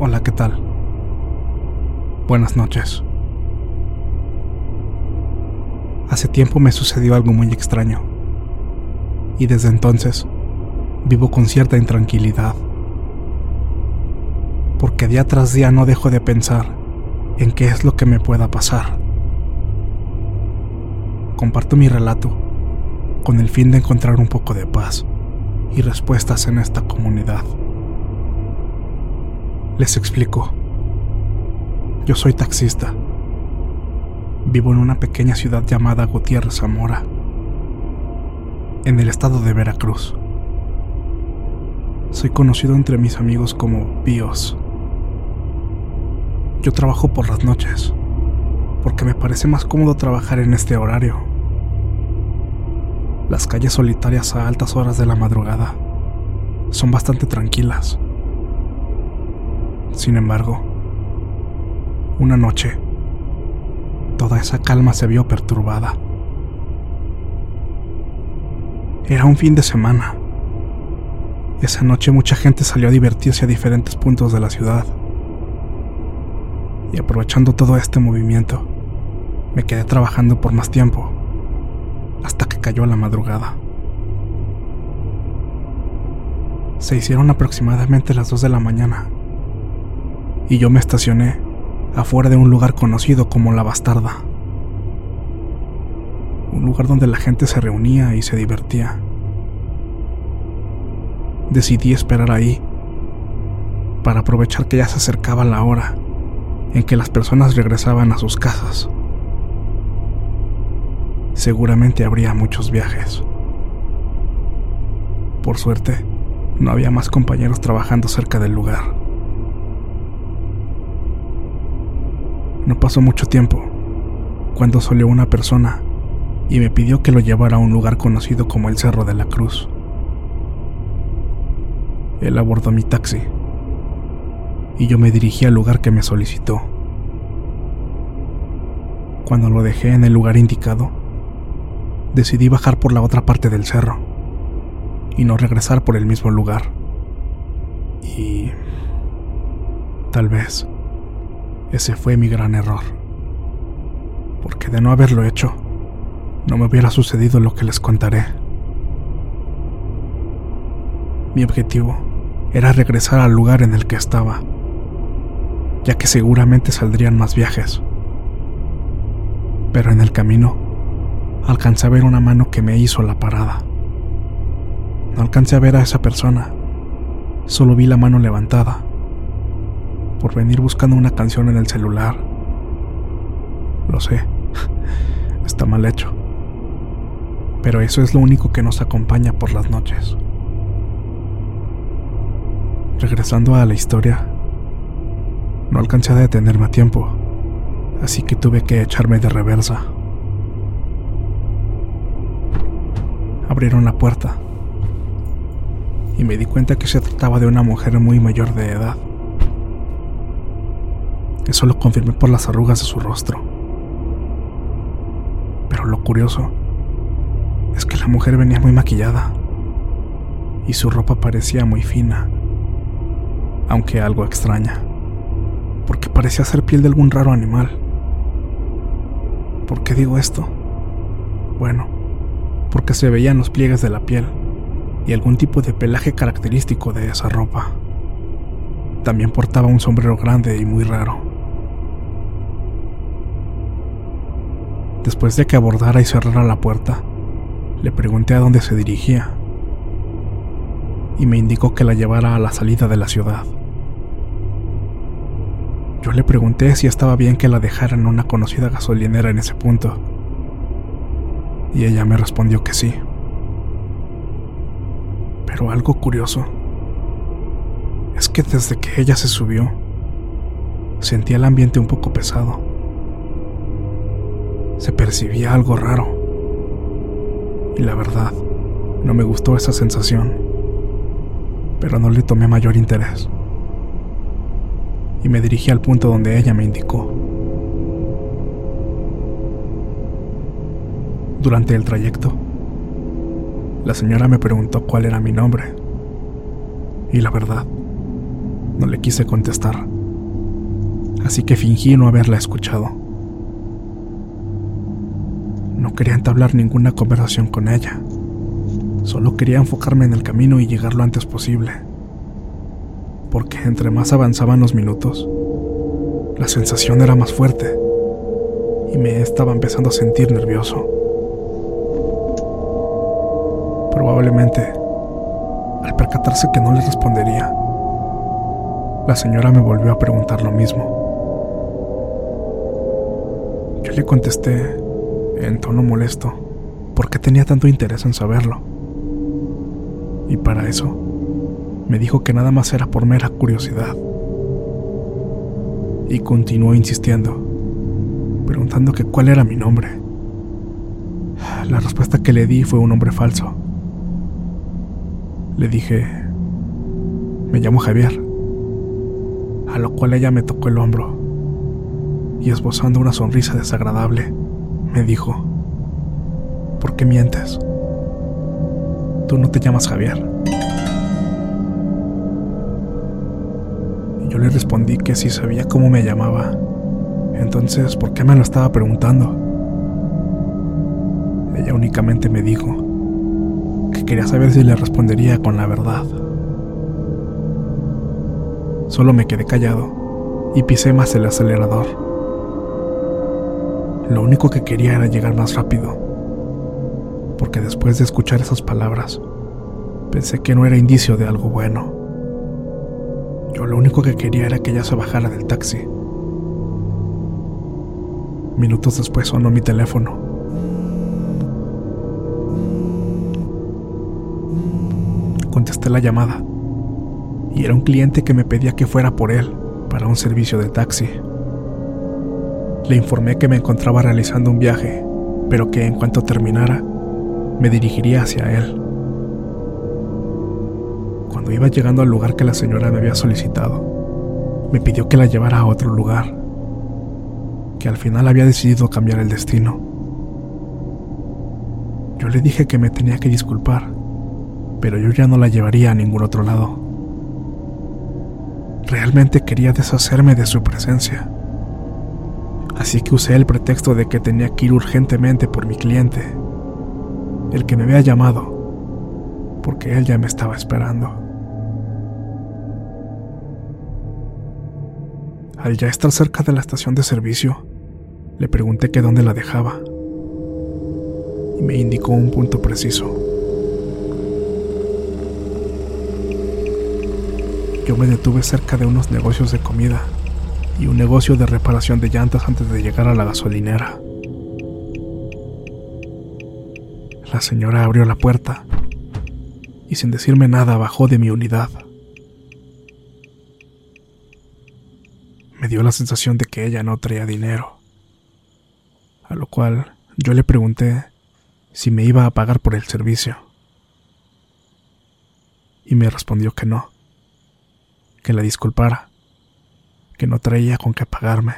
Hola, ¿qué tal? Buenas noches. Hace tiempo me sucedió algo muy extraño. Y desde entonces vivo con cierta intranquilidad. Porque día tras día no dejo de pensar en qué es lo que me pueda pasar. Comparto mi relato con el fin de encontrar un poco de paz y respuestas en esta comunidad. Les explico. Yo soy taxista. Vivo en una pequeña ciudad llamada Gutiérrez Zamora, en el estado de Veracruz. Soy conocido entre mis amigos como Bios. Yo trabajo por las noches, porque me parece más cómodo trabajar en este horario. Las calles solitarias a altas horas de la madrugada son bastante tranquilas. Sin embargo, una noche, toda esa calma se vio perturbada. Era un fin de semana. Esa noche mucha gente salió a divertirse a diferentes puntos de la ciudad. Y aprovechando todo este movimiento, me quedé trabajando por más tiempo, hasta que cayó la madrugada. Se hicieron aproximadamente las 2 de la mañana y yo me estacioné afuera de un lugar conocido como La Bastarda. Un lugar donde la gente se reunía y se divertía. Decidí esperar ahí para aprovechar que ya se acercaba la hora en que las personas regresaban a sus casas. Seguramente habría muchos viajes. Por suerte, no había más compañeros trabajando cerca del lugar. No pasó mucho tiempo cuando salió una persona y me pidió que lo llevara a un lugar conocido como el Cerro de la Cruz. Él abordó mi taxi y yo me dirigí al lugar que me solicitó. Cuando lo dejé en el lugar indicado, decidí bajar por la otra parte del cerro y no regresar por el mismo lugar. Y tal vez ese fue mi gran error. Porque de no haberlo hecho, no me hubiera sucedido lo que les contaré. Mi objetivo era regresar al lugar en el que estaba, ya que seguramente saldrían más viajes. Pero en el camino, alcancé a ver una mano que me hizo la parada. No alcancé a ver a esa persona, solo vi la mano levantada por venir buscando una canción en el celular. Lo sé, está mal hecho. Pero eso es lo único que nos acompaña por las noches. Regresando a la historia, no alcancé a detenerme a tiempo, así que tuve que echarme de reversa. Abrieron la puerta y me di cuenta que se trataba de una mujer muy mayor de edad. Eso lo confirmé por las arrugas de su rostro. Pero lo curioso es que la mujer venía muy maquillada y su ropa parecía muy fina, aunque algo extraña, parecía ser piel de algún raro animal. ¿Por qué digo esto? Bueno, porque se veían los pliegues de la piel y algún tipo de pelaje característico de esa ropa. También portaba un sombrero grande y muy raro. Después de que abordara y cerrara la puerta, le pregunté a dónde se dirigía y me indicó que la llevara a la salida de la ciudad. Yo le pregunté si estaba bien que la dejara en una conocida gasolinera en ese punto, y ella me respondió que sí. Pero algo curioso es que desde que ella se subió, sentía el ambiente un poco pesado. Se percibía algo raro. Y la verdad, no me gustó esa sensación. Pero no le tomé mayor interés. Y me dirigí al punto donde ella me indicó. Durante el trayecto, la señora me preguntó cuál era mi nombre. Y la verdad, no le quise contestar. Así que fingí no haberla escuchado. No quería entablar ninguna conversación con ella. Solo quería enfocarme en el camino y llegar lo antes posible. Porque entre más avanzaban los minutos, la sensación era más fuerte y me estaba empezando a sentir nervioso. Probablemente, al percatarse que no le respondería, la señora me volvió a preguntar lo mismo. Yo le contesté en tono molesto porque tenía tanto interés en saberlo. Y para eso, me dijo que nada más era por mera curiosidad. Y continuó insistiendo, preguntando que cuál era mi nombre. La respuesta que le di fue un nombre falso. Le dije, me llamo Javier, a lo cual ella me tocó el hombro y esbozando una sonrisa desagradable, me dijo, ¿por qué mientes? Tú no te llamas Javier. Le respondí que si sabía cómo me llamaba, entonces ¿por qué me lo estaba preguntando? Ella únicamente me dijo que quería saber si le respondería con la verdad. Solo me quedé callado y pisé más el acelerador. Lo único que quería era llegar más rápido, porque después de escuchar esas palabras, pensé que no era indicio de algo bueno. Lo único que quería era que ella se bajara del taxi. Minutos después sonó mi teléfono. Contesté la llamada y era un cliente que me pedía que fuera por él para un servicio de taxi. Le informé que me encontraba realizando un viaje, pero que en cuanto terminara, me dirigiría hacia él. Cuando iba llegando al lugar que la señora me había solicitado, me pidió que la llevara a otro lugar, que al final había decidido cambiar el destino. Yo le dije que me tenía que disculpar, pero yo ya no la llevaría a ningún otro lado. Realmente quería deshacerme de su presencia. Así que usé el pretexto de que tenía que ir urgentemente por mi cliente, el que me había llamado, porque él ya me estaba esperando. Al ya estar cerca de la estación de servicio, le pregunté que dónde la dejaba y me indicó un punto preciso. Yo me detuve cerca de unos negocios de comida y un negocio de reparación de llantas antes de llegar a la gasolinera. La señora abrió la puerta y sin decirme nada bajó de mi unidad. Dio la sensación de que ella no traía dinero. A lo cual yo le pregunté si me iba a pagar por el servicio. Y me respondió que no, que la disculpara, que no traía con qué pagarme.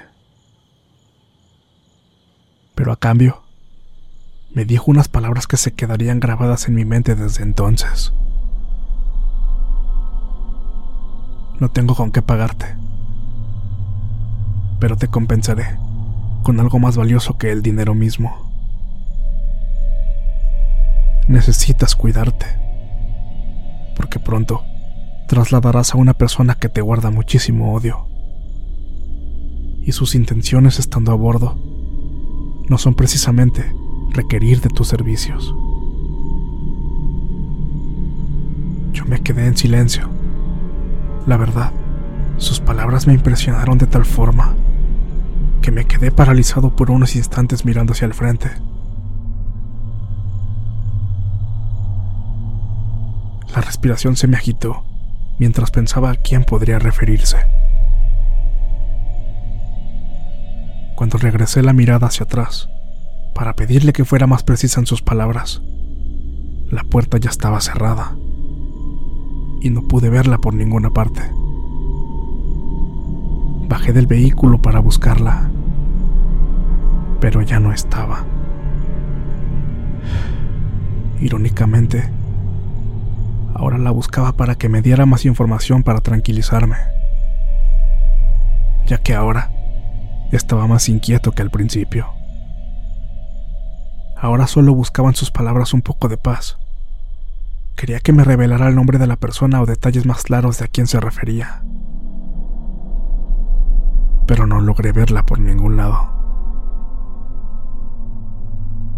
Pero a cambio, me dijo unas palabras que se quedarían grabadas en mi mente desde entonces. No tengo con qué pagarte, pero te compensaré con algo más valioso que el dinero mismo. Necesitas cuidarte, porque pronto trasladarás a una persona que te guarda muchísimo odio. Y sus intenciones estando a bordo no son precisamente requerir de tus servicios. Yo me quedé en silencio. La verdad, sus palabras me impresionaron de tal forma que me quedé paralizado por unos instantes mirando hacia el frente. La respiración se me agitó mientras pensaba a quién podría referirse. Cuando regresé la mirada hacia atrás, para pedirle que fuera más precisa en sus palabras. La puerta ya estaba cerrada y no pude verla por ninguna parte. Bajé del vehículo para buscarla, pero ya no estaba. Irónicamente, ahora la buscaba para que me diera más información para tranquilizarme, ya que ahora estaba más inquieto que al principio. Ahora solo buscaban sus palabras un poco de paz. Quería que me revelara el nombre de la persona o detalles más claros de a quién se refería. Pero no logré verla por ningún lado.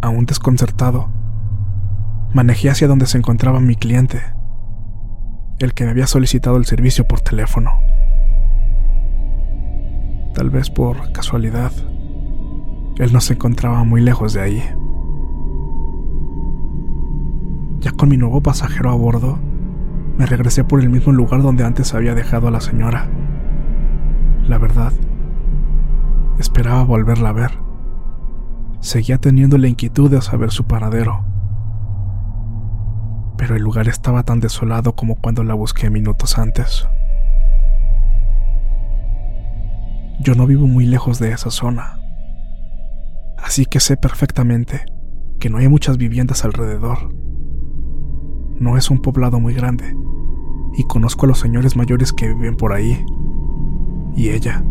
Aún desconcertado, manejé hacia donde se encontraba mi cliente, el que me había solicitado el servicio por teléfono. Tal vez por casualidad, él no se encontraba muy lejos de ahí. Ya con mi nuevo pasajero a bordo, me regresé por el mismo lugar donde antes había dejado a la señora. La verdad, esperaba volverla a ver. Seguía teniendo la inquietud de saber su paradero. Pero el lugar estaba tan desolado como cuando la busqué minutos antes. Yo no vivo muy lejos de esa zona, así que sé perfectamente que no hay muchas viviendas alrededor no es un poblado muy grande, y conozco a los señores mayores que viven por ahí. Y ella,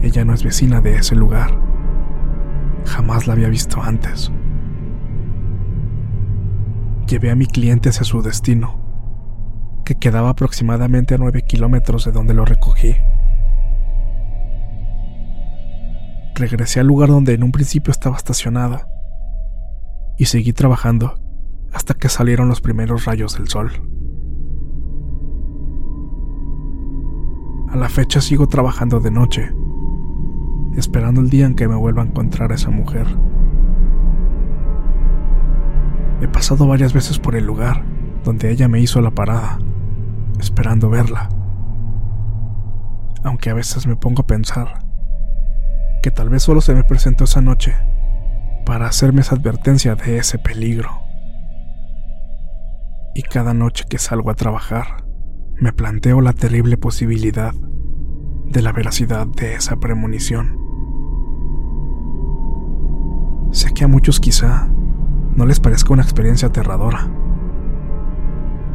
ella no es vecina de ese lugar. Jamás la había visto antes. Llevé a mi cliente hacia su destino, que quedaba aproximadamente a nueve kilómetros de donde lo recogí. Regresé al lugar donde en un principio estaba estacionada y seguí trabajando hasta que salieron los primeros rayos del sol. A la fecha sigo trabajando de noche, esperando el día en que me vuelva a encontrar a esa mujer. He pasado varias veces por el lugar donde ella me hizo la parada, esperando verla. Aunque a veces me pongo a pensar que tal vez solo se me presentó esa noche para hacerme esa advertencia de ese peligro y cada noche que salgo a trabajar me planteo la terrible posibilidad de la veracidad de esa premonición. Sé que a muchos quizá no les parezca una experiencia aterradora,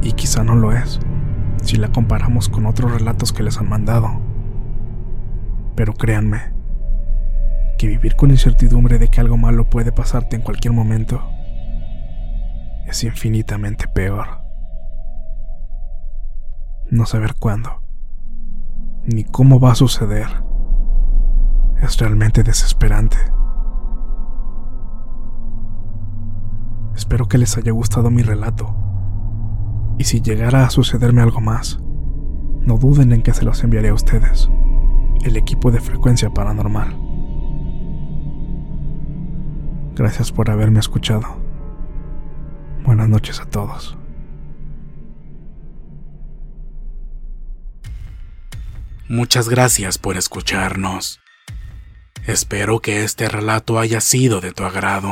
y quizá no lo es si la comparamos con otros relatos que les han mandado. Pero créanme, que vivir con incertidumbre de que algo malo puede pasarte en cualquier momento es infinitamente peor. No saber cuándo, ni cómo va a suceder, es realmente desesperante. Espero que les haya gustado mi relato, y si llegara a sucederme algo más, no duden en que se los enviaré a ustedes, el equipo de frecuencia paranormal. Gracias por haberme escuchado. Buenas noches a todos. Muchas gracias por escucharnos. Espero que este relato haya sido de tu agrado.